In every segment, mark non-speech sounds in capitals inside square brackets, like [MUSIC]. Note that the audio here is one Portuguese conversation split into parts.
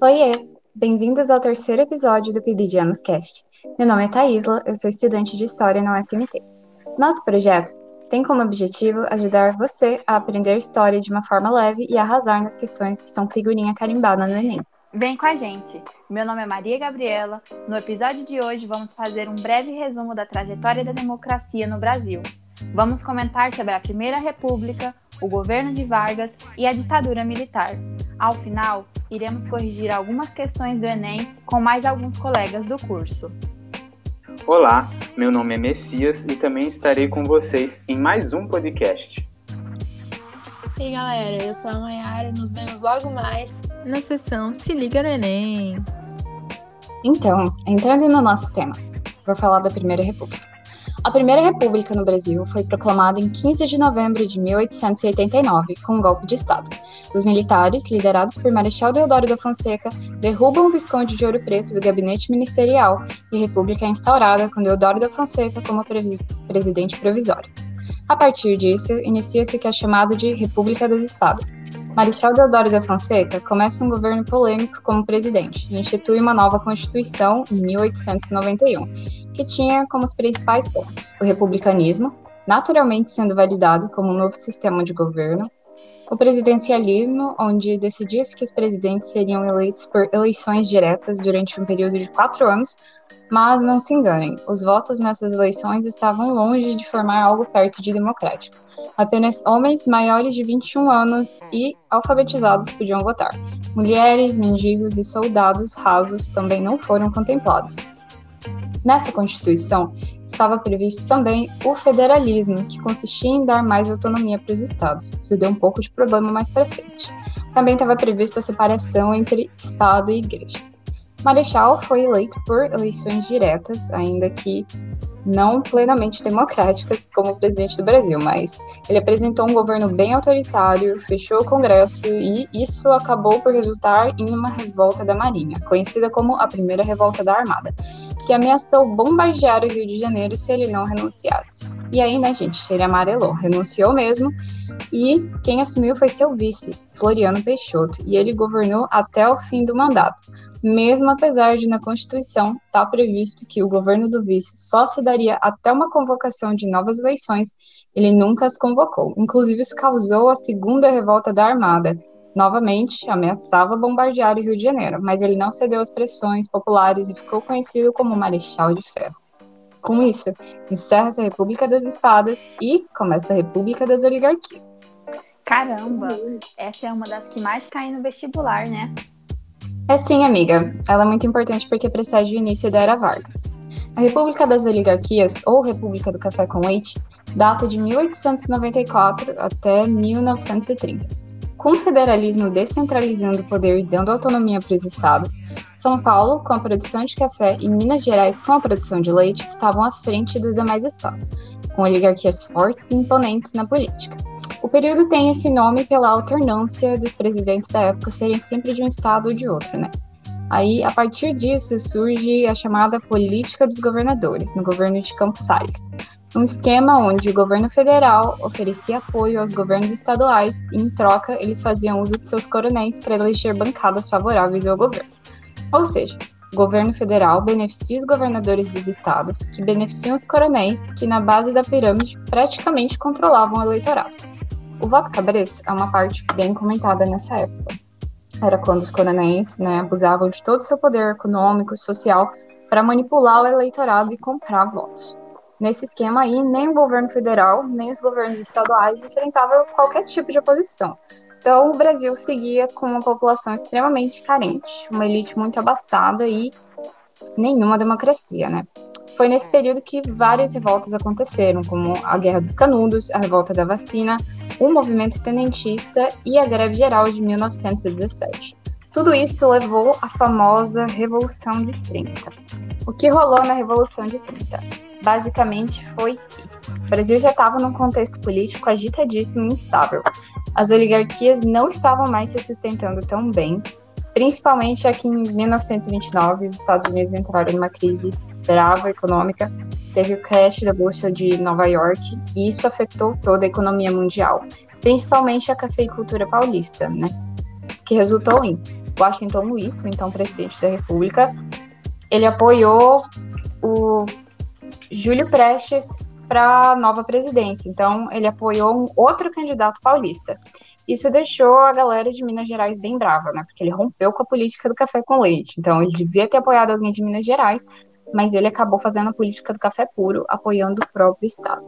Oiê! Bem-vindos ao terceiro episódio do PIBidianos Cast. Meu nome é Thaisla, eu sou estudante de História na UFMT. Nosso projeto tem como objetivo ajudar você a aprender história de uma forma leve e arrasar nas questões que são figurinha carimbada no Enem. Vem com a gente! Meu nome é Maria Gabriela. No episódio de hoje vamos fazer um breve resumo da trajetória da democracia no Brasil. Vamos comentar sobre a Primeira República, o governo de Vargas e a ditadura militar. Ao final, iremos corrigir algumas questões do Enem com mais alguns colegas do curso. Olá, meu nome é Messias e também estarei com vocês em mais um podcast. E aí galera, eu sou a Mayara nos vemos logo mais na sessão Se Liga no Enem. Então, entrando no nosso tema, vou falar da Primeira República. A Primeira República no Brasil foi proclamada em 15 de novembro de 1889, com um golpe de Estado. Os militares, liderados por Marechal Deodoro da Fonseca, derrubam o Visconde de Ouro Preto do gabinete ministerial e a República é instaurada com Deodoro da Fonseca como pre presidente provisório. A partir disso, inicia-se o que é chamado de República das Espadas. Marechal Deodoro da Fonseca começa um governo polêmico como presidente e institui uma nova Constituição em 1891, que tinha como os principais pontos o republicanismo, naturalmente sendo validado como um novo sistema de governo, o presidencialismo, onde decidia-se que os presidentes seriam eleitos por eleições diretas durante um período de quatro anos, mas não se enganem, os votos nessas eleições estavam longe de formar algo perto de democrático. Apenas homens maiores de 21 anos e alfabetizados podiam votar. Mulheres, mendigos e soldados rasos também não foram contemplados. Nessa Constituição estava previsto também o federalismo, que consistia em dar mais autonomia para os estados. Isso deu um pouco de problema mais para frente. Também estava previsto a separação entre Estado e Igreja. Marechal foi eleito por eleições diretas, ainda que não plenamente democráticas como presidente do Brasil, mas ele apresentou um governo bem autoritário, fechou o Congresso e isso acabou por resultar em uma revolta da Marinha, conhecida como a Primeira Revolta da Armada, que ameaçou bombardear o Rio de Janeiro se ele não renunciasse. E aí, né, gente, ele amarelou, renunciou mesmo, e quem assumiu foi seu vice, Floriano Peixoto, e ele governou até o fim do mandato, mesmo apesar de na Constituição estar tá previsto que o governo do vice só se daria até uma convocação de novas eleições, ele nunca as convocou. Inclusive, isso causou a segunda revolta da Armada. Novamente, ameaçava bombardear o Rio de Janeiro, mas ele não cedeu às pressões populares e ficou conhecido como Marechal de Ferro. Com isso, encerra-se a República das Espadas e começa a República das Oligarquias. Caramba, essa é uma das que mais cai no vestibular, né? É sim, amiga. Ela é muito importante porque precede o início da Era Vargas. A República das Oligarquias, ou República do Café com Leite, data de 1894 até 1930. Com o federalismo descentralizando o poder e dando autonomia para os estados, São Paulo, com a produção de café, e Minas Gerais, com a produção de leite, estavam à frente dos demais estados, com oligarquias fortes e imponentes na política. O período tem esse nome pela alternância dos presidentes da época serem sempre de um estado ou de outro, né? Aí, a partir disso, surge a chamada política dos governadores, no governo de Campos Salles. Um esquema onde o governo federal oferecia apoio aos governos estaduais e, em troca, eles faziam uso de seus coronéis para eleger bancadas favoráveis ao governo. Ou seja, o governo federal beneficia os governadores dos estados, que beneficiam os coronéis, que na base da pirâmide praticamente controlavam o eleitorado. O voto cabresto é uma parte bem comentada nessa época. Era quando os coronéis né, abusavam de todo o seu poder econômico e social para manipular o eleitorado e comprar votos. Nesse esquema aí, nem o governo federal, nem os governos estaduais enfrentavam qualquer tipo de oposição. Então, o Brasil seguia com uma população extremamente carente, uma elite muito abastada e nenhuma democracia, né? Foi nesse período que várias revoltas aconteceram, como a Guerra dos Canudos, a Revolta da Vacina, o movimento tenentista e a Greve Geral de 1917. Tudo isso levou à famosa Revolução de 30. O que rolou na Revolução de 30? Basicamente foi que o Brasil já estava num contexto político agitadíssimo e instável. As oligarquias não estavam mais se sustentando tão bem, principalmente aqui em 1929, os Estados Unidos entraram numa crise brava econômica, teve o crash da bolsa de Nova York e isso afetou toda a economia mundial, principalmente a cafeicultura paulista, né? Que resultou em Washington Luiz, então presidente da República, ele apoiou o Júlio Prestes para a nova presidência. Então, ele apoiou um outro candidato paulista. Isso deixou a galera de Minas Gerais bem brava, né? Porque ele rompeu com a política do café com leite. Então, ele devia ter apoiado alguém de Minas Gerais, mas ele acabou fazendo a política do café puro, apoiando o próprio estado.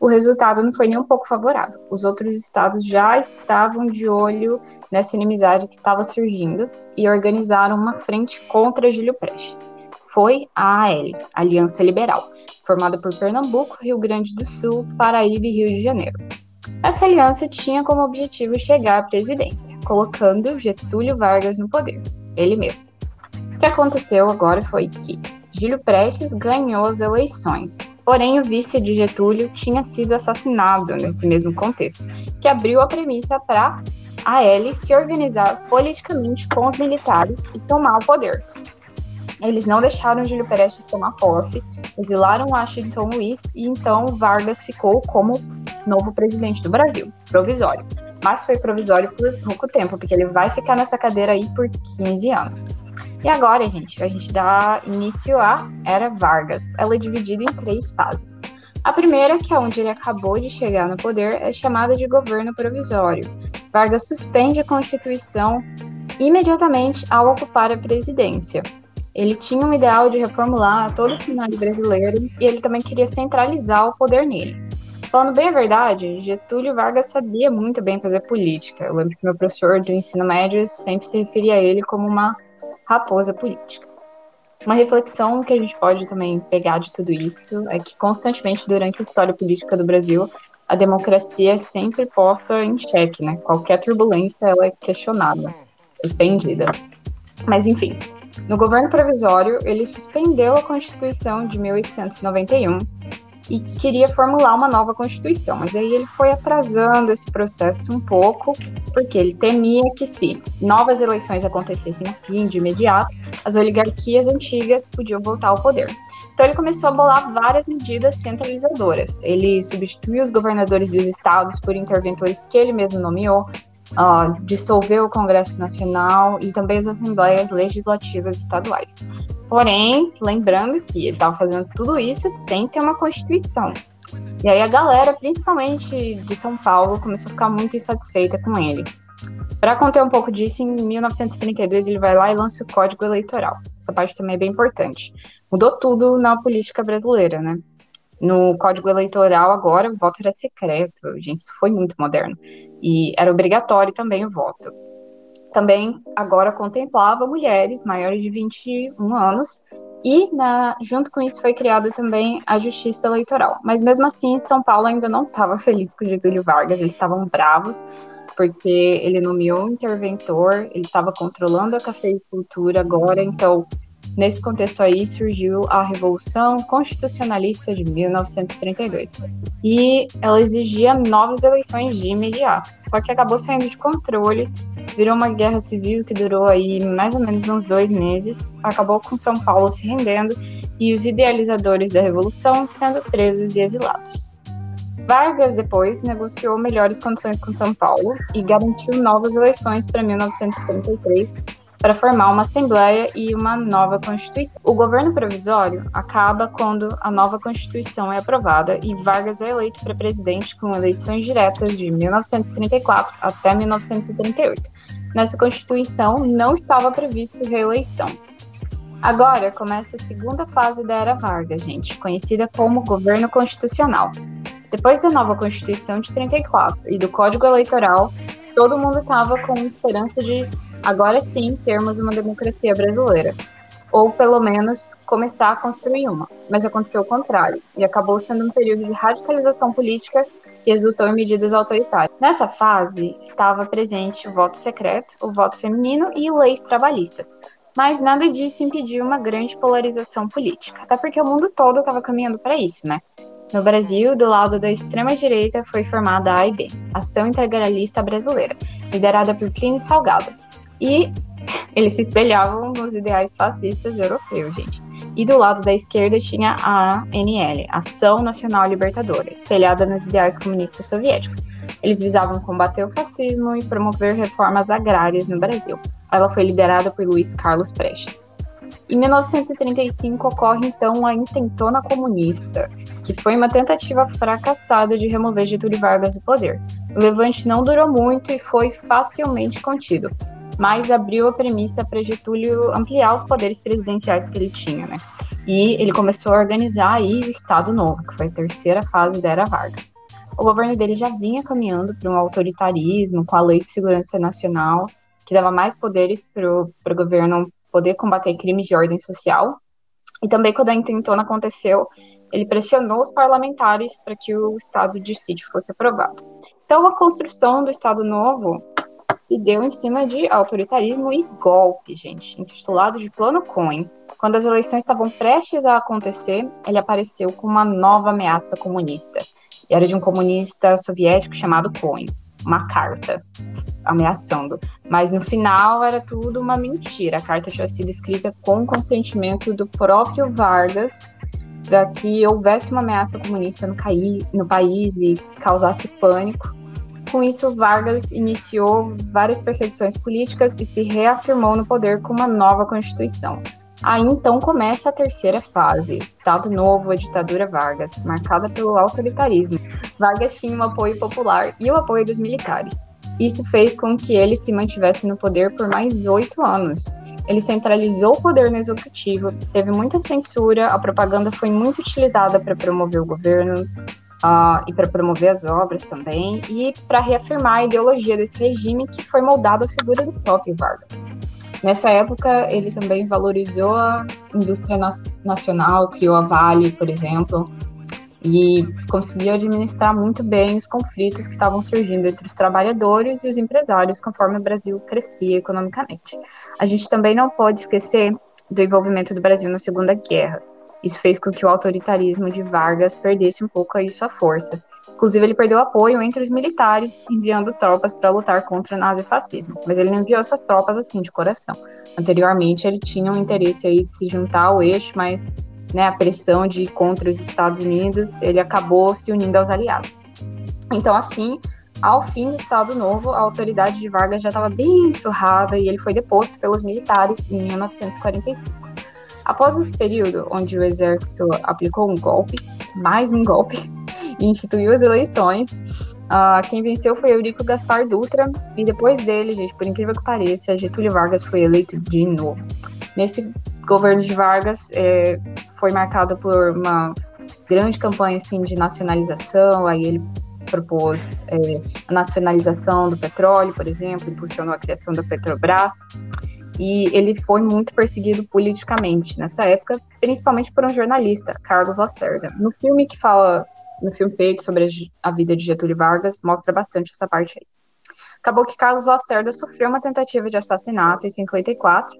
O resultado não foi nem um pouco favorável. Os outros estados já estavam de olho nessa inimizade que estava surgindo e organizaram uma frente contra Júlio Prestes. Foi a AL, Aliança Liberal, formada por Pernambuco, Rio Grande do Sul, Paraíba e Rio de Janeiro. Essa aliança tinha como objetivo chegar à presidência, colocando Getúlio Vargas no poder, ele mesmo. O que aconteceu agora foi que Júlio Prestes ganhou as eleições, porém o vice de Getúlio tinha sido assassinado nesse mesmo contexto, que abriu a premissa para a L se organizar politicamente com os militares e tomar o poder. Eles não deixaram Júlio Prestes tomar posse, exilaram Washington Luiz e então Vargas ficou como novo presidente do Brasil, provisório. Mas foi provisório por pouco tempo, porque ele vai ficar nessa cadeira aí por 15 anos. E agora, gente, a gente dá início à Era Vargas. Ela é dividida em três fases. A primeira, que é onde ele acabou de chegar no poder, é chamada de governo provisório. Vargas suspende a Constituição imediatamente ao ocupar a presidência. Ele tinha um ideal de reformular todo o cenário brasileiro e ele também queria centralizar o poder nele. Falando bem a verdade, Getúlio Vargas sabia muito bem fazer política. Eu lembro que meu professor do ensino médio sempre se referia a ele como uma raposa política. Uma reflexão que a gente pode também pegar de tudo isso é que constantemente durante a história política do Brasil, a democracia é sempre posta em xeque, né? Qualquer turbulência ela é questionada, suspendida. Mas enfim, no governo provisório, ele suspendeu a Constituição de 1891 e queria formular uma nova Constituição, mas aí ele foi atrasando esse processo um pouco, porque ele temia que se novas eleições acontecessem assim, de imediato, as oligarquias antigas podiam voltar ao poder. Então ele começou a bolar várias medidas centralizadoras. Ele substituiu os governadores dos estados por interventores que ele mesmo nomeou, uh, dissolveu o Congresso Nacional e também as assembleias legislativas estaduais. Porém, lembrando que ele estava fazendo tudo isso sem ter uma Constituição. E aí a galera, principalmente de São Paulo, começou a ficar muito insatisfeita com ele. Para conter um pouco disso, em 1932 ele vai lá e lança o Código Eleitoral. Essa parte também é bem importante. Mudou tudo na política brasileira, né? No Código Eleitoral, agora, o voto era secreto. Gente, isso foi muito moderno. E era obrigatório também o voto. Também, agora, contemplava mulheres maiores de 21 anos. E, na, junto com isso, foi criado também a Justiça Eleitoral. Mas, mesmo assim, São Paulo ainda não estava [LAUGHS] feliz com Getúlio Vargas. Eles estavam bravos, porque ele nomeou um interventor, ele estava controlando a cafeicultura agora, então Nesse contexto aí surgiu a Revolução Constitucionalista de 1932. E ela exigia novas eleições de imediato. Só que acabou saindo de controle, virou uma guerra civil que durou aí mais ou menos uns dois meses, acabou com São Paulo se rendendo e os idealizadores da Revolução sendo presos e exilados. Vargas depois negociou melhores condições com São Paulo e garantiu novas eleições para 1933, para formar uma Assembleia e uma nova Constituição. O governo provisório acaba quando a nova Constituição é aprovada e Vargas é eleito para presidente com eleições diretas de 1934 até 1938. Nessa Constituição não estava previsto reeleição. Agora começa a segunda fase da Era Vargas, gente, conhecida como governo constitucional. Depois da nova Constituição de 34 e do Código Eleitoral, todo mundo estava com esperança de agora sim termos uma democracia brasileira, ou pelo menos começar a construir uma. Mas aconteceu o contrário, e acabou sendo um período de radicalização política que resultou em medidas autoritárias. Nessa fase estava presente o voto secreto, o voto feminino e leis trabalhistas. Mas nada disso impediu uma grande polarização política, até porque o mundo todo estava caminhando para isso, né? No Brasil, do lado da extrema-direita, foi formada a AIB, Ação Integralista Brasileira, liderada por Plínio Salgado, e [LAUGHS] eles se espelhavam nos ideais fascistas europeus, gente. E do lado da esquerda tinha a ANL, Ação Nacional Libertadora, espelhada nos ideais comunistas soviéticos. Eles visavam combater o fascismo e promover reformas agrárias no Brasil. ela foi liderada por Luiz Carlos Prestes. Em 1935 ocorre então a Intentona Comunista, que foi uma tentativa fracassada de remover Getúlio Vargas do poder. O levante não durou muito e foi facilmente contido, mas abriu a premissa para Getúlio ampliar os poderes presidenciais que ele tinha, né? E ele começou a organizar aí o Estado Novo, que foi a terceira fase da era Vargas. O governo dele já vinha caminhando para um autoritarismo com a Lei de Segurança Nacional, que dava mais poderes para o governo poder combater crimes de ordem social. E também, quando a intentona aconteceu, ele pressionou os parlamentares para que o estado de sítio fosse aprovado. Então, a construção do Estado Novo se deu em cima de autoritarismo e golpe, gente, intitulado de Plano Cohen. Quando as eleições estavam prestes a acontecer, ele apareceu com uma nova ameaça comunista. E era de um comunista soviético chamado Cohen, uma carta ameaçando. Mas no final era tudo uma mentira. A carta tinha sido escrita com consentimento do próprio Vargas para que houvesse uma ameaça comunista no, no país e causasse pânico. Com isso, Vargas iniciou várias perseguições políticas e se reafirmou no poder com uma nova constituição. Aí então começa a terceira fase, Estado Novo, a ditadura Vargas, marcada pelo autoritarismo. Vargas tinha o apoio popular e o apoio dos militares. Isso fez com que ele se mantivesse no poder por mais oito anos. Ele centralizou o poder no executivo, teve muita censura, a propaganda foi muito utilizada para promover o governo uh, e para promover as obras também, e para reafirmar a ideologia desse regime que foi moldado à figura do próprio Vargas. Nessa época, ele também valorizou a indústria nacional, criou a Vale, por exemplo, e conseguiu administrar muito bem os conflitos que estavam surgindo entre os trabalhadores e os empresários conforme o Brasil crescia economicamente. A gente também não pode esquecer do envolvimento do Brasil na Segunda Guerra. Isso fez com que o autoritarismo de Vargas perdesse um pouco aí sua força. Inclusive, ele perdeu apoio entre os militares, enviando tropas para lutar contra o nazifascismo. Mas ele não enviou essas tropas assim, de coração. Anteriormente, ele tinha um interesse aí de se juntar ao eixo, mas né, a pressão de contra os Estados Unidos, ele acabou se unindo aos aliados. Então, assim, ao fim do Estado Novo, a autoridade de Vargas já estava bem surrada e ele foi deposto pelos militares em 1945. Após esse período, onde o exército aplicou um golpe, mais um golpe, [LAUGHS] e instituiu as eleições, uh, quem venceu foi Eurico Gaspar Dutra, e depois dele, gente, por incrível que pareça, Getúlio Vargas foi eleito de novo. Nesse governo de Vargas é, foi marcado por uma grande campanha assim, de nacionalização, aí ele propôs é, a nacionalização do petróleo, por exemplo, impulsionou a criação da Petrobras, e ele foi muito perseguido politicamente nessa época, principalmente por um jornalista, Carlos Lacerda. No filme que fala, no filme feito sobre a vida de Getúlio Vargas, mostra bastante essa parte aí. Acabou que Carlos Lacerda sofreu uma tentativa de assassinato em 54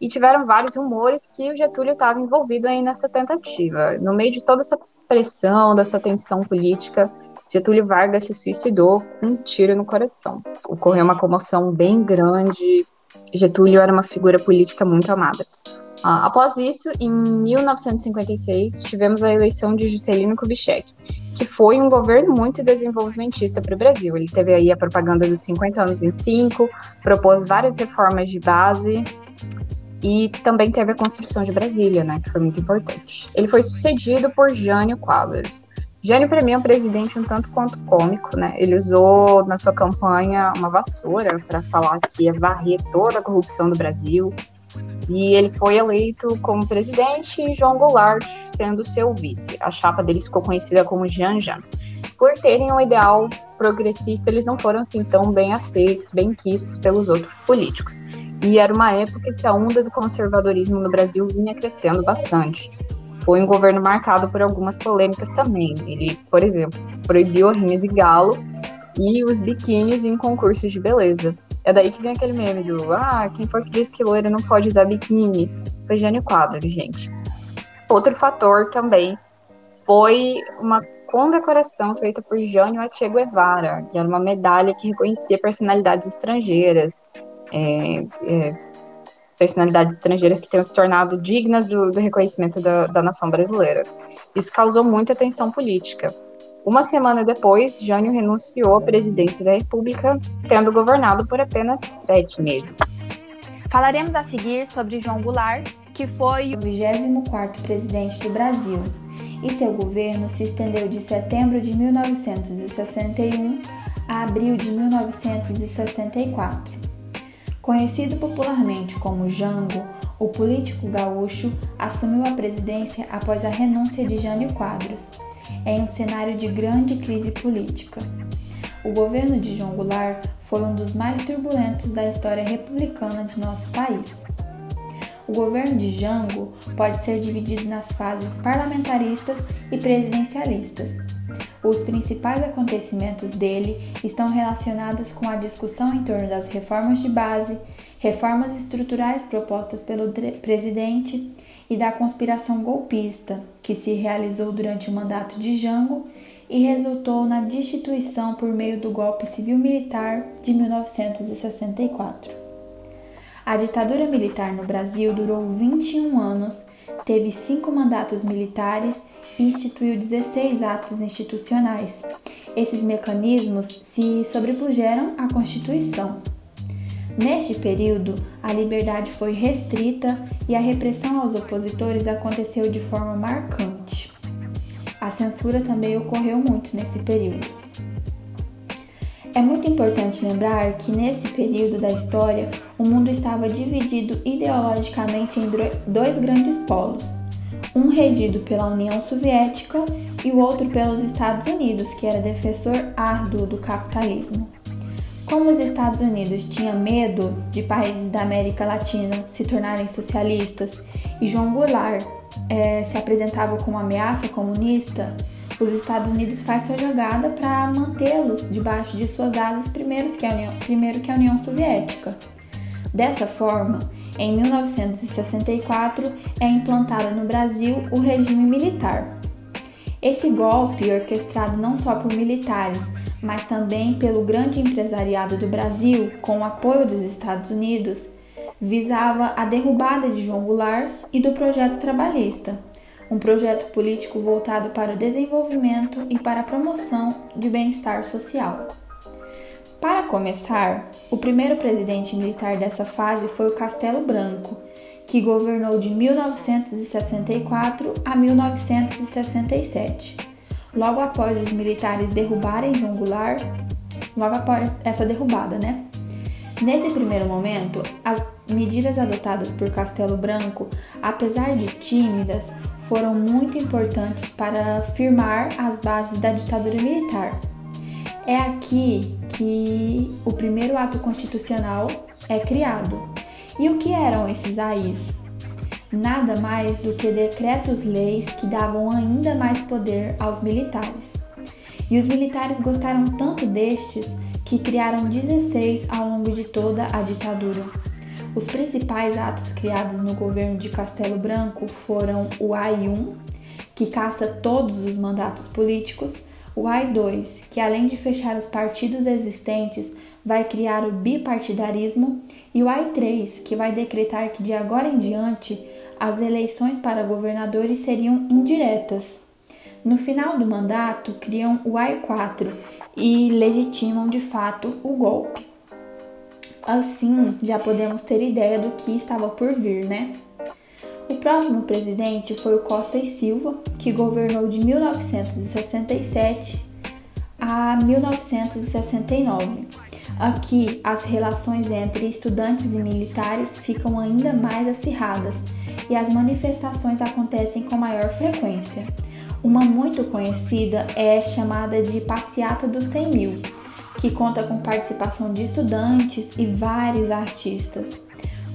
e tiveram vários rumores que o Getúlio estava envolvido aí nessa tentativa. No meio de toda essa pressão, dessa tensão política, Getúlio Vargas se suicidou com um tiro no coração. Ocorreu uma comoção bem grande. Getúlio era uma figura política muito amada. Ah, após isso, em 1956, tivemos a eleição de Juscelino Kubitschek, que foi um governo muito desenvolvimentista para o Brasil. Ele teve aí a propaganda dos 50 anos em 5, propôs várias reformas de base, e também teve a construção de Brasília, né, que foi muito importante. Ele foi sucedido por Jânio Quadros. Jânio, para mim, é um presidente um tanto quanto cômico, né? Ele usou na sua campanha uma vassoura para falar que ia varrer toda a corrupção do Brasil. E ele foi eleito como presidente e João Goulart sendo seu vice. A chapa deles ficou conhecida como Jean. Por terem um ideal progressista, eles não foram assim tão bem aceitos, bem quistos pelos outros políticos. E era uma época que a onda do conservadorismo no Brasil vinha crescendo bastante. Foi um governo marcado por algumas polêmicas também. Ele, por exemplo, proibiu a rinha de galo e os biquínis em concursos de beleza. É daí que vem aquele meme do ah, quem for que diz que loira não pode usar biquíni. Foi Jânio Quadro, gente. Outro fator também foi uma condecoração feita por Jânio a Che Guevara, que era uma medalha que reconhecia personalidades estrangeiras, é, é, personalidades estrangeiras que tenham se tornado dignas do, do reconhecimento da, da, nação brasileira. Isso causou muita tensão política. Uma semana depois, Jânio renunciou à presidência da República, tendo governado por apenas sete meses. Falaremos a seguir sobre João Goulart, que foi o 24º presidente do Brasil, e seu governo se estendeu de setembro de 1961 a abril de 1964. Conhecido popularmente como Jango, o político gaúcho assumiu a presidência após a renúncia de Jânio Quadros, em um cenário de grande crise política. O governo de João Goulart foi um dos mais turbulentos da história republicana de nosso país. O governo de Jango pode ser dividido nas fases parlamentaristas e presidencialistas. Os principais acontecimentos dele estão relacionados com a discussão em torno das reformas de base, reformas estruturais propostas pelo presidente e da conspiração golpista, que se realizou durante o mandato de Jango e resultou na destituição por meio do golpe civil-militar de 1964. A ditadura militar no Brasil durou 21 anos, teve cinco mandatos militares instituiu 16 atos institucionais. Esses mecanismos se sobrepuseram à Constituição. Neste período, a liberdade foi restrita e a repressão aos opositores aconteceu de forma marcante. A censura também ocorreu muito nesse período. É muito importante lembrar que nesse período da história o mundo estava dividido ideologicamente em dois grandes polos, um regido pela União Soviética e o outro pelos Estados Unidos, que era defensor árduo do capitalismo. Como os Estados Unidos tinham medo de países da América Latina se tornarem socialistas e João Goulart é, se apresentava como ameaça comunista, os Estados Unidos faz sua jogada para mantê-los debaixo de suas asas primeiro que, a União, primeiro que a União Soviética. Dessa forma, em 1964 é implantado no Brasil o regime militar. Esse golpe, orquestrado não só por militares, mas também pelo grande empresariado do Brasil, com o apoio dos Estados Unidos, visava a derrubada de João Goulart e do projeto trabalhista, um projeto político voltado para o desenvolvimento e para a promoção de bem-estar social. Para começar, o primeiro presidente militar dessa fase foi o Castelo Branco, que governou de 1964 a 1967. Logo após os militares derrubarem João Goulart, logo após essa derrubada, né? Nesse primeiro momento, as medidas adotadas por Castelo Branco, apesar de tímidas, foram muito importantes para firmar as bases da ditadura militar. É aqui que o primeiro ato constitucional é criado. E o que eram esses AIs? Nada mais do que decretos-leis que davam ainda mais poder aos militares. E os militares gostaram tanto destes que criaram 16 ao longo de toda a ditadura. Os principais atos criados no governo de Castelo Branco foram o AI-1, que caça todos os mandatos políticos, o AI-2, que além de fechar os partidos existentes, vai criar o bipartidarismo, e o AI-3, que vai decretar que de agora em diante as eleições para governadores seriam indiretas. No final do mandato, criam o AI-4, e legitimam de fato o golpe. Assim, já podemos ter ideia do que estava por vir, né? O próximo presidente foi o Costa e Silva, que governou de 1967 a 1969. Aqui, as relações entre estudantes e militares ficam ainda mais acirradas e as manifestações acontecem com maior frequência. Uma muito conhecida é chamada de Passeata dos 100 Mil, que conta com participação de estudantes e vários artistas.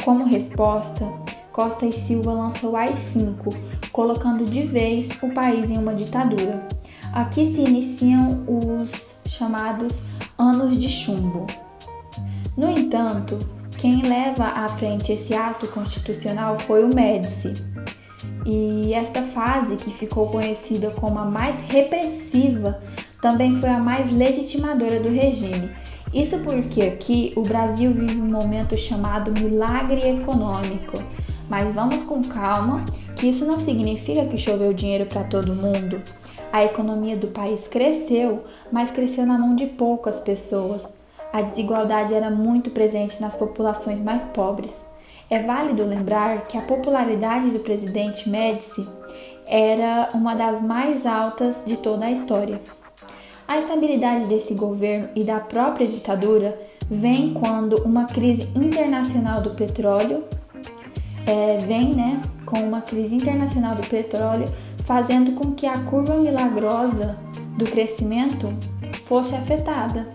Como resposta, Costa e Silva lançou o AI-5, colocando de vez o país em uma ditadura. Aqui se iniciam os chamados Anos de Chumbo. No entanto, quem leva à frente esse ato constitucional foi o Médici, e esta fase, que ficou conhecida como a mais repressiva, também foi a mais legitimadora do regime. Isso porque aqui o Brasil vive um momento chamado milagre econômico. Mas vamos com calma, que isso não significa que choveu dinheiro para todo mundo. A economia do país cresceu, mas cresceu na mão de poucas pessoas. A desigualdade era muito presente nas populações mais pobres. É válido lembrar que a popularidade do presidente Médici era uma das mais altas de toda a história. A estabilidade desse governo e da própria ditadura vem quando uma crise internacional do petróleo é, vem, né, com uma crise internacional do petróleo, fazendo com que a curva milagrosa do crescimento fosse afetada.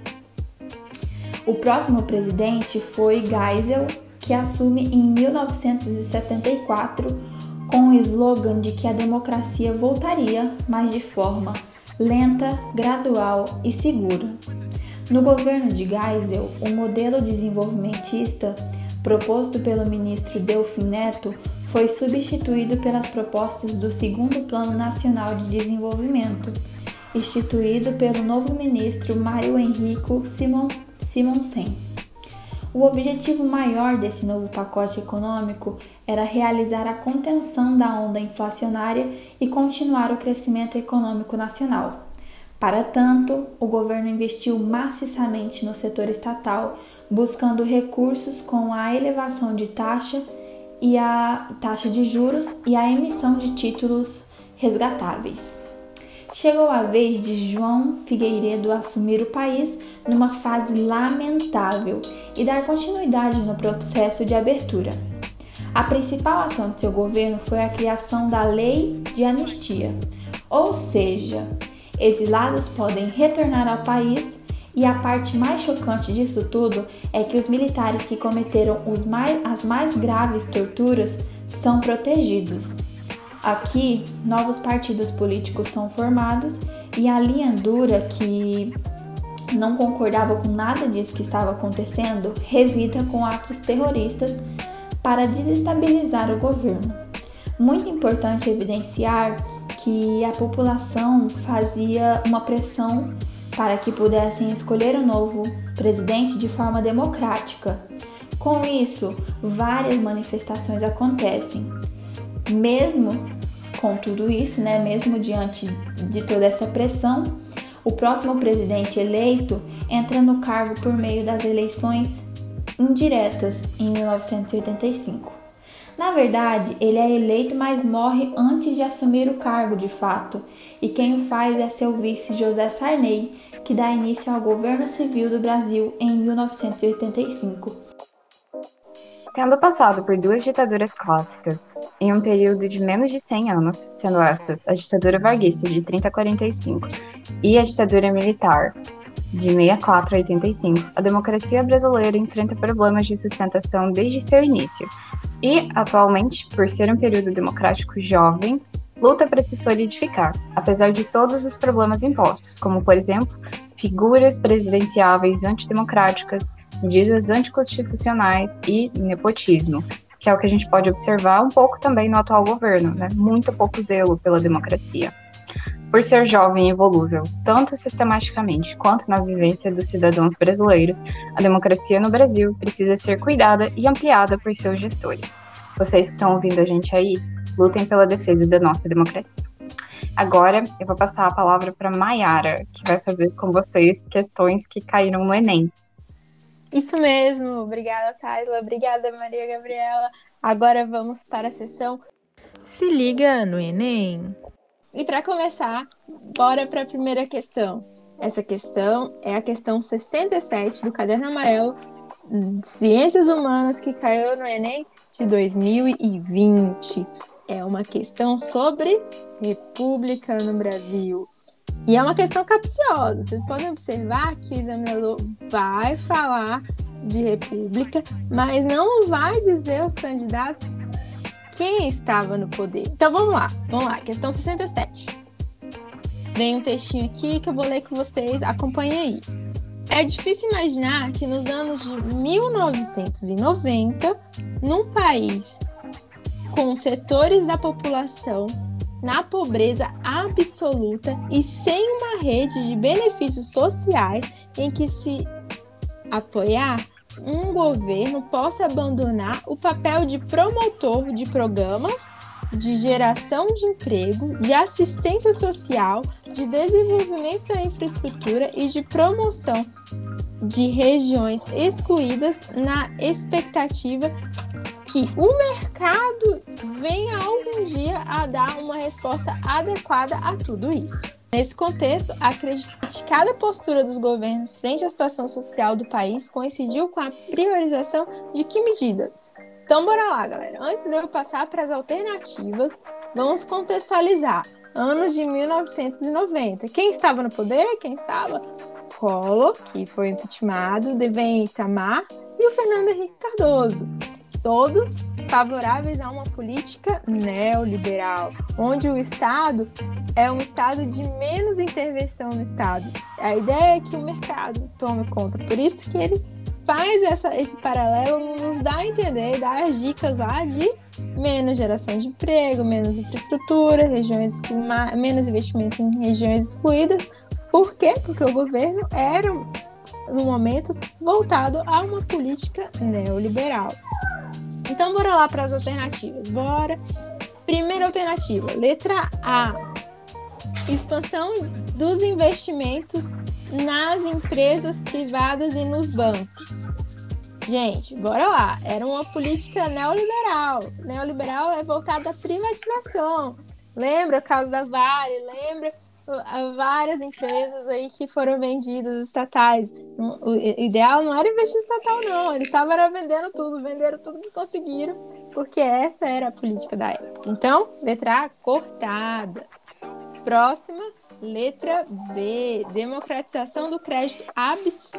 O próximo presidente foi Geisel, que assume em 1974 com o slogan de que a democracia voltaria, mas de forma lenta, gradual e segura. No governo de Geisel, o modelo desenvolvimentista proposto pelo ministro Delfim Neto foi substituído pelas propostas do Segundo Plano Nacional de Desenvolvimento, instituído pelo novo ministro Mário Henrico Simon, Simonsen. O objetivo maior desse novo pacote econômico era realizar a contenção da onda inflacionária e continuar o crescimento econômico nacional. Para tanto, o governo investiu maciçamente no setor estatal, buscando recursos com a elevação de taxa e a taxa de juros e a emissão de títulos resgatáveis. Chegou a vez de João Figueiredo assumir o país numa fase lamentável e dar continuidade no processo de abertura. A principal ação de seu governo foi a criação da Lei de Anistia, ou seja, Exilados podem retornar ao país e a parte mais chocante disso tudo é que os militares que cometeram mais, as mais graves torturas são protegidos. Aqui, novos partidos políticos são formados e a linha dura que não concordava com nada disso que estava acontecendo revida com atos terroristas para desestabilizar o governo. Muito importante evidenciar que a população fazia uma pressão para que pudessem escolher o novo presidente de forma democrática. Com isso, várias manifestações acontecem. Mesmo com tudo isso, né, mesmo diante de toda essa pressão, o próximo presidente eleito entra no cargo por meio das eleições indiretas em 1985. Na verdade, ele é eleito, mas morre antes de assumir o cargo de fato, e quem o faz é seu vice José Sarney, que dá início ao governo civil do Brasil em 1985. Tendo passado por duas ditaduras clássicas, em um período de menos de 100 anos, sendo estas a ditadura varguista de 30 a 45 e a ditadura militar de 64 a 85, a democracia brasileira enfrenta problemas de sustentação desde seu início e, atualmente, por ser um período democrático jovem, luta para se solidificar, apesar de todos os problemas impostos, como, por exemplo, figuras presidenciáveis antidemocráticas, medidas anticonstitucionais e nepotismo, que é o que a gente pode observar um pouco também no atual governo, né? Muito pouco zelo pela democracia. Por ser jovem e volúvel, tanto sistematicamente quanto na vivência dos cidadãos brasileiros, a democracia no Brasil precisa ser cuidada e ampliada por seus gestores. Vocês que estão ouvindo a gente aí, lutem pela defesa da nossa democracia. Agora eu vou passar a palavra para Maiara, que vai fazer com vocês questões que caíram no Enem. Isso mesmo, obrigada, Tayla, obrigada, Maria Gabriela. Agora vamos para a sessão Se liga no Enem. E para começar, bora para a primeira questão. Essa questão é a questão 67 do Caderno Amarelo de Ciências Humanas que caiu no Enem de 2020. É uma questão sobre República no Brasil. E é uma questão capciosa. Vocês podem observar que o examinador vai falar de República, mas não vai dizer os candidatos quem estava no poder. Então vamos lá, vamos lá, questão 67. Vem um textinho aqui que eu vou ler com vocês, acompanhem aí. É difícil imaginar que nos anos de 1990, num país com setores da população na pobreza absoluta e sem uma rede de benefícios sociais em que se apoiar, um governo possa abandonar o papel de promotor de programas de geração de emprego, de assistência social, de desenvolvimento da infraestrutura e de promoção de regiões excluídas na expectativa que o mercado venha algum dia a dar uma resposta adequada a tudo isso. Nesse contexto, a criticada postura dos governos frente à situação social do país coincidiu com a priorização de que medidas? Então, bora lá, galera. Antes de eu passar para as alternativas, vamos contextualizar. Anos de 1990. Quem estava no poder? Quem estava? Collor, que foi impeachmentado, Devem Itamar e o Fernando Henrique Cardoso todos favoráveis a uma política neoliberal, onde o Estado é um Estado de menos intervenção no Estado. A ideia é que o mercado tome conta. Por isso que ele faz essa, esse paralelo, nos dá a entender, dá as dicas lá de menos geração de emprego, menos infraestrutura, regiões menos investimento em regiões excluídas. Por quê? Porque o governo era, no momento, voltado a uma política neoliberal. Então, bora lá para as alternativas. Bora. Primeira alternativa, letra A. Expansão dos investimentos nas empresas privadas e nos bancos. Gente, bora lá. Era uma política neoliberal. Neoliberal é voltada à privatização. Lembra o caso da Vale? Lembra várias empresas aí que foram vendidas estatais. O ideal não era investir estatal, não. Eles estavam vendendo tudo, venderam tudo que conseguiram, porque essa era a política da época. Então, letra A, cortada. Próxima, letra B, democratização do crédito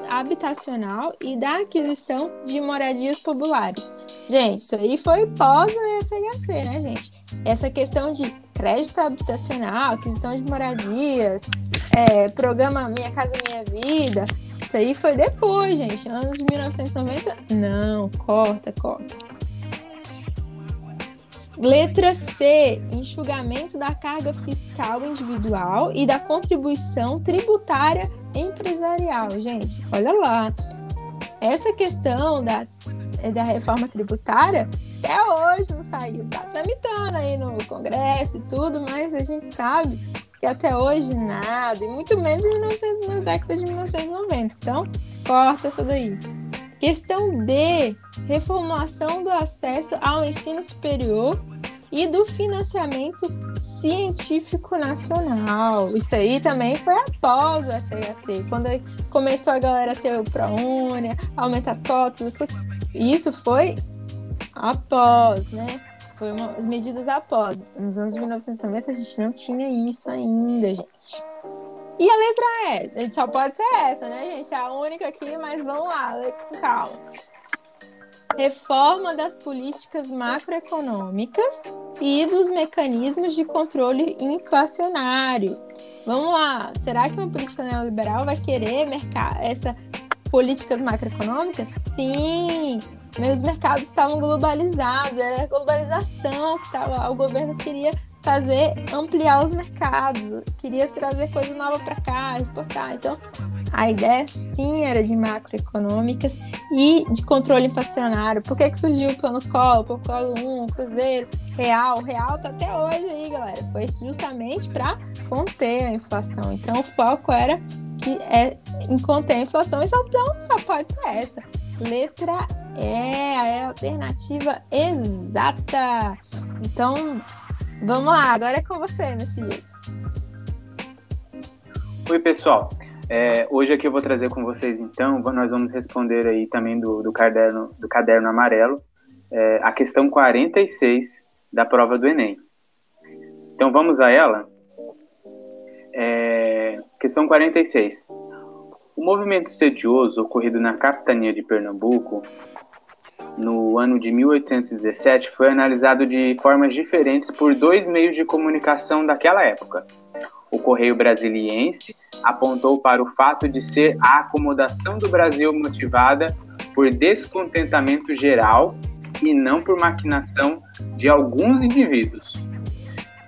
habitacional e da aquisição de moradias populares. Gente, isso aí foi pós FHC, né, gente? Essa questão de crédito habitacional, aquisição de moradias, é, programa Minha Casa Minha Vida. Isso aí foi depois, gente. Anos de 1990. Não, corta, corta. Letra C, enxugamento da carga fiscal individual e da contribuição tributária empresarial. Gente, olha lá. Essa questão da, da reforma tributária até hoje não saiu. Tá tramitando aí no Congresso e tudo, mas a gente sabe que até hoje nada, e muito menos em 1900, na década de 1990. Então, corta essa daí. Questão D: reformulação do acesso ao ensino superior e do financiamento científico nacional. Isso aí também foi após o FHC, quando começou a galera ter o ProUnia, aumentar as cotas, as coisas. Isso foi após, né? Foi uma, as medidas após. Nos anos de 1990 a gente não tinha isso ainda, gente. E a letra gente só pode ser essa, né, gente? A única aqui, mas vamos lá, com calma. Reforma das políticas macroeconômicas e dos mecanismos de controle inflacionário. Vamos lá, será que uma política neoliberal vai querer mercar essa políticas macroeconômicas? Sim, meus mercados estavam globalizados, era a globalização que estava, o governo queria fazer ampliar os mercados, queria trazer coisa nova para cá, exportar. Então, a ideia sim era de macroeconômicas e de controle inflacionário. Por que, que surgiu o plano Collor, o plano 1, Cruzeiro, Real? Real tá até hoje aí, galera. Foi justamente para conter a inflação. Então, o foco era que é em conter a inflação. E só, então, só pode ser essa. Letra E, é a alternativa exata. Então, Vamos lá, agora é com você, Messias. Oi, pessoal. É, hoje aqui eu vou trazer com vocês, então, nós vamos responder aí também do, do caderno, do caderno amarelo, é, a questão 46 da prova do Enem. Então, vamos a ela? É, questão 46. O movimento sedioso ocorrido na capitania de Pernambuco no ano de 1817 foi analisado de formas diferentes por dois meios de comunicação daquela época. O Correio Brasiliense apontou para o fato de ser a acomodação do Brasil motivada por descontentamento geral e não por maquinação de alguns indivíduos.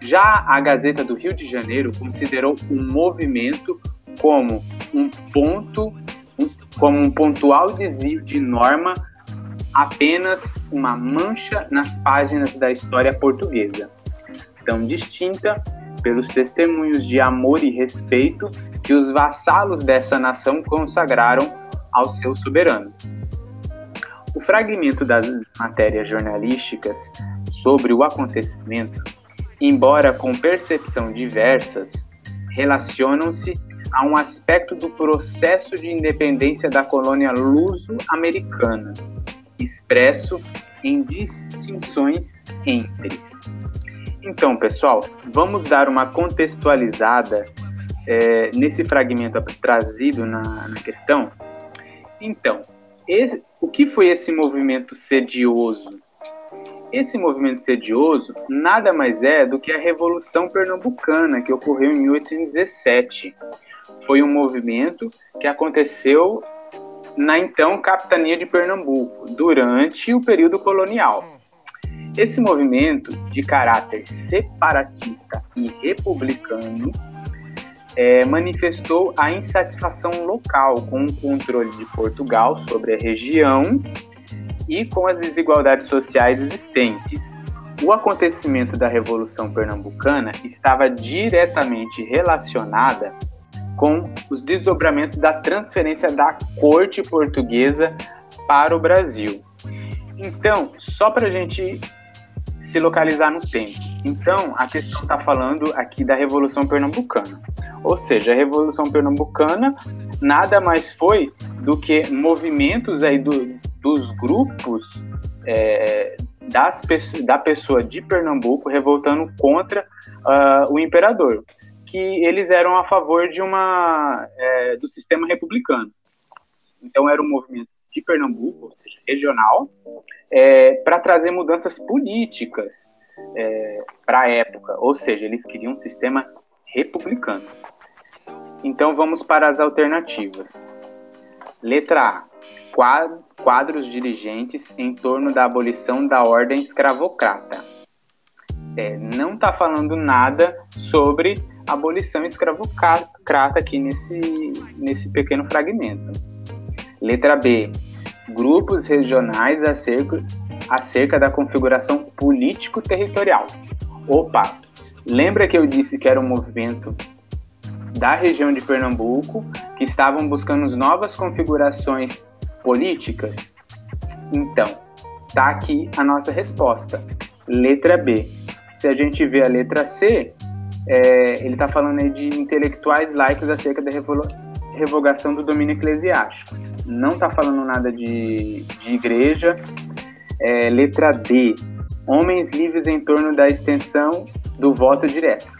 Já a Gazeta do Rio de Janeiro considerou o movimento como um ponto, como um pontual desvio de norma apenas uma mancha nas páginas da história portuguesa, tão distinta pelos testemunhos de amor e respeito que os vassalos dessa nação consagraram ao seu soberano. O fragmento das matérias jornalísticas sobre o acontecimento, embora com percepção diversas, relacionam-se a um aspecto do processo de independência da colônia luso-americana, expresso em distinções entre. Então, pessoal, vamos dar uma contextualizada é, nesse fragmento trazido na, na questão. Então, esse, o que foi esse movimento sedioso? Esse movimento sedioso nada mais é do que a Revolução Pernambucana, que ocorreu em 1817. Foi um movimento que aconteceu na então capitania de Pernambuco, durante o período colonial. Esse movimento de caráter separatista e republicano é, manifestou a insatisfação local com o controle de Portugal sobre a região e com as desigualdades sociais existentes. O acontecimento da Revolução Pernambucana estava diretamente relacionada com os desdobramentos da transferência da corte portuguesa para o Brasil. Então, só para a gente se localizar no tempo. Então, a questão está falando aqui da Revolução Pernambucana. Ou seja, a Revolução Pernambucana nada mais foi do que movimentos aí do, dos grupos é, das, da pessoa de Pernambuco revoltando contra uh, o imperador, que eles eram a favor de uma é, do sistema republicano. Então era um movimento de Pernambuco, ou seja, regional, é, para trazer mudanças políticas é, para a época, ou seja, eles queriam um sistema republicano. Então vamos para as alternativas. Letra A. Quadros dirigentes em torno da abolição da ordem escravocrata. É, não está falando nada sobre abolição escravocrata aqui nesse, nesse pequeno fragmento. Letra B. Grupos regionais acerca, acerca da configuração político-territorial. Opa! Lembra que eu disse que era um movimento da região de Pernambuco que estavam buscando novas configurações políticas? Então, tá aqui a nossa resposta. Letra B. Se a gente vê a letra C, é, ele está falando aí de intelectuais laicos acerca da revogação do domínio eclesiástico. Não está falando nada de, de igreja. É, letra D. Homens livres em torno da extensão do voto direto.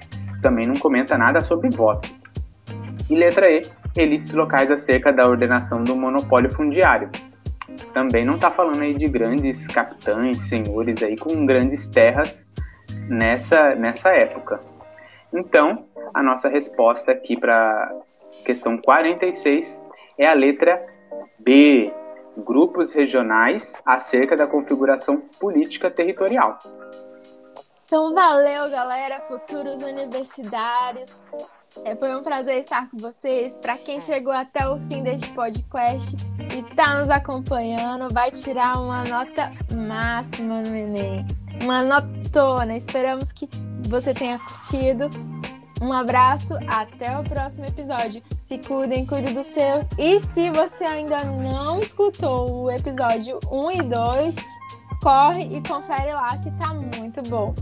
Também não comenta nada sobre voto. E letra E, elites locais acerca da ordenação do monopólio fundiário. Também não está falando aí de grandes capitães, senhores aí com grandes terras nessa, nessa época. Então, a nossa resposta aqui para questão 46 é a letra B, grupos regionais acerca da configuração política territorial. Então, valeu, galera, futuros universitários. É, foi um prazer estar com vocês. Para quem chegou até o fim deste podcast e está nos acompanhando, vai tirar uma nota máxima no Enem. Uma notona. Esperamos que você tenha curtido. Um abraço, até o próximo episódio. Se cuidem, cuide dos seus. E se você ainda não escutou o episódio 1 e 2, corre e confere lá que tá muito bom.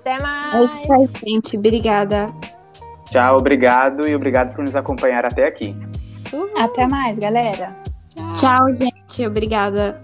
Até mais! É isso aí, gente. Obrigada. Tchau, obrigado e obrigado por nos acompanhar até aqui. Uhum. Até mais, galera. Tchau, Tchau gente. Obrigada.